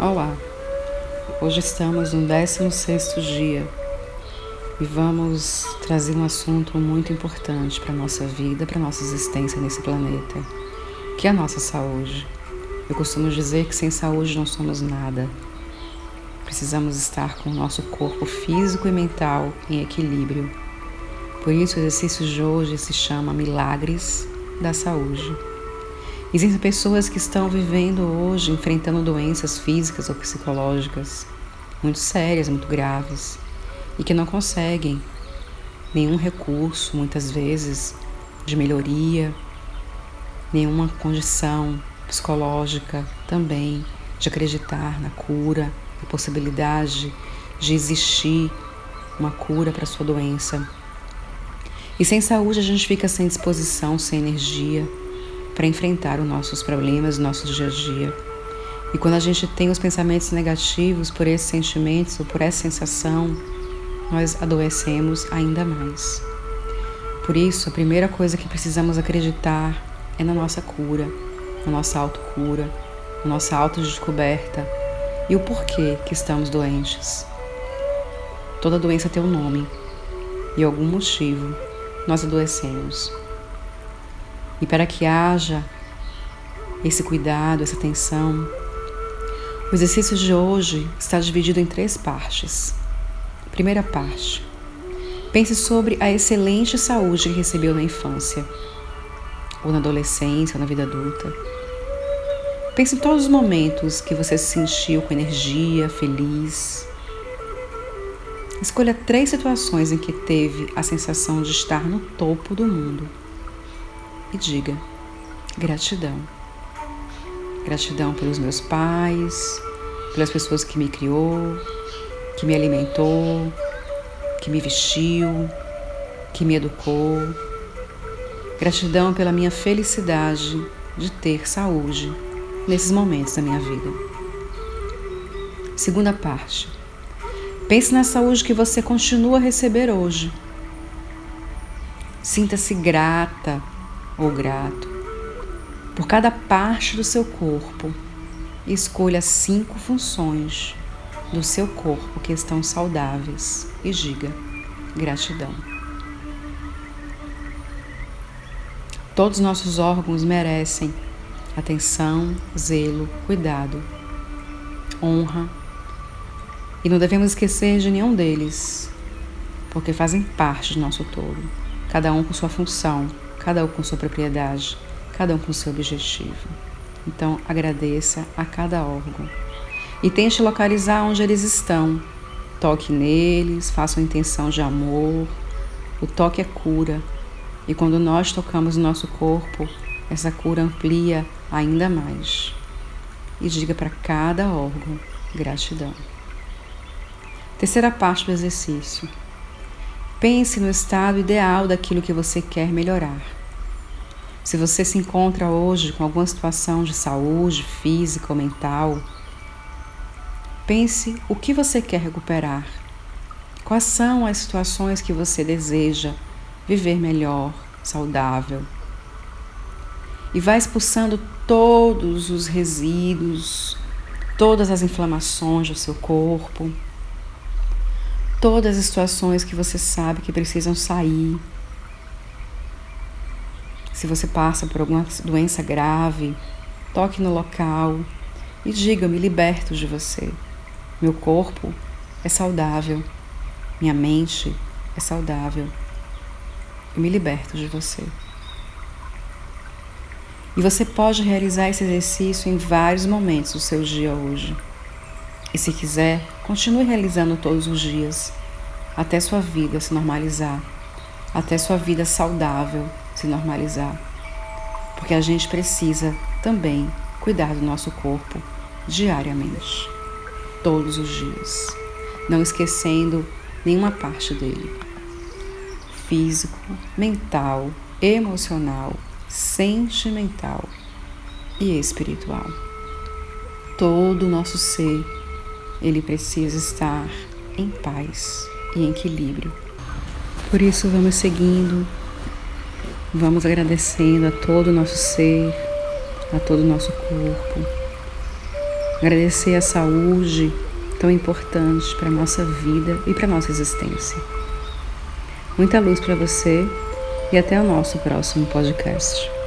Olá, hoje estamos no 16 dia e vamos trazer um assunto muito importante para a nossa vida, para a nossa existência nesse planeta, que é a nossa saúde. Eu costumo dizer que sem saúde não somos nada. Precisamos estar com o nosso corpo físico e mental em equilíbrio. Por isso, o exercício de hoje se chama Milagres da Saúde. Existem pessoas que estão vivendo hoje enfrentando doenças físicas ou psicológicas muito sérias, muito graves e que não conseguem nenhum recurso, muitas vezes, de melhoria, nenhuma condição psicológica também de acreditar na cura, na possibilidade de existir uma cura para sua doença. E sem saúde a gente fica sem disposição, sem energia para enfrentar os nossos problemas, os nossos dia a dia. E quando a gente tem os pensamentos negativos por esses sentimentos ou por essa sensação, nós adoecemos ainda mais. Por isso, a primeira coisa que precisamos acreditar é na nossa cura, na nossa autocura, na nossa autodescoberta e o porquê que estamos doentes. Toda doença tem um nome e algum motivo nós adoecemos. E para que haja esse cuidado, essa atenção, o exercício de hoje está dividido em três partes. Primeira parte. Pense sobre a excelente saúde que recebeu na infância, ou na adolescência, ou na vida adulta. Pense em todos os momentos que você se sentiu com energia, feliz. Escolha três situações em que teve a sensação de estar no topo do mundo e diga: gratidão. Gratidão pelos meus pais, pelas pessoas que me criou, que me alimentou, que me vestiu, que me educou. Gratidão pela minha felicidade de ter saúde nesses momentos da minha vida. Segunda parte. Pense na saúde que você continua a receber hoje. Sinta-se grata ou grato. Por cada parte do seu corpo escolha cinco funções do seu corpo que estão saudáveis e diga gratidão. Todos os nossos órgãos merecem atenção, zelo, cuidado, honra. E não devemos esquecer de nenhum deles, porque fazem parte do nosso todo, cada um com sua função cada um com sua propriedade, cada um com seu objetivo. Então, agradeça a cada órgão e tente localizar onde eles estão. Toque neles, faça uma intenção de amor. O toque é cura. E quando nós tocamos o nosso corpo, essa cura amplia ainda mais. E diga para cada órgão gratidão. Terceira parte do exercício. Pense no estado ideal daquilo que você quer melhorar. Se você se encontra hoje com alguma situação de saúde física ou mental, pense o que você quer recuperar. Quais são as situações que você deseja viver melhor, saudável? E vai expulsando todos os resíduos, todas as inflamações do seu corpo todas as situações que você sabe que precisam sair. Se você passa por alguma doença grave, toque no local e diga: Me liberto de você. Meu corpo é saudável, minha mente é saudável. Eu me liberto de você. E você pode realizar esse exercício em vários momentos do seu dia hoje. E se quiser, continue realizando todos os dias, até sua vida se normalizar, até sua vida saudável se normalizar. Porque a gente precisa também cuidar do nosso corpo diariamente, todos os dias, não esquecendo nenhuma parte dele físico, mental, emocional, sentimental e espiritual. Todo o nosso ser ele precisa estar em paz e em equilíbrio. Por isso, vamos seguindo, vamos agradecendo a todo o nosso ser, a todo o nosso corpo, Agradecer a saúde tão importante para a nossa vida e para a nossa existência. Muita luz para você e até o nosso próximo podcast.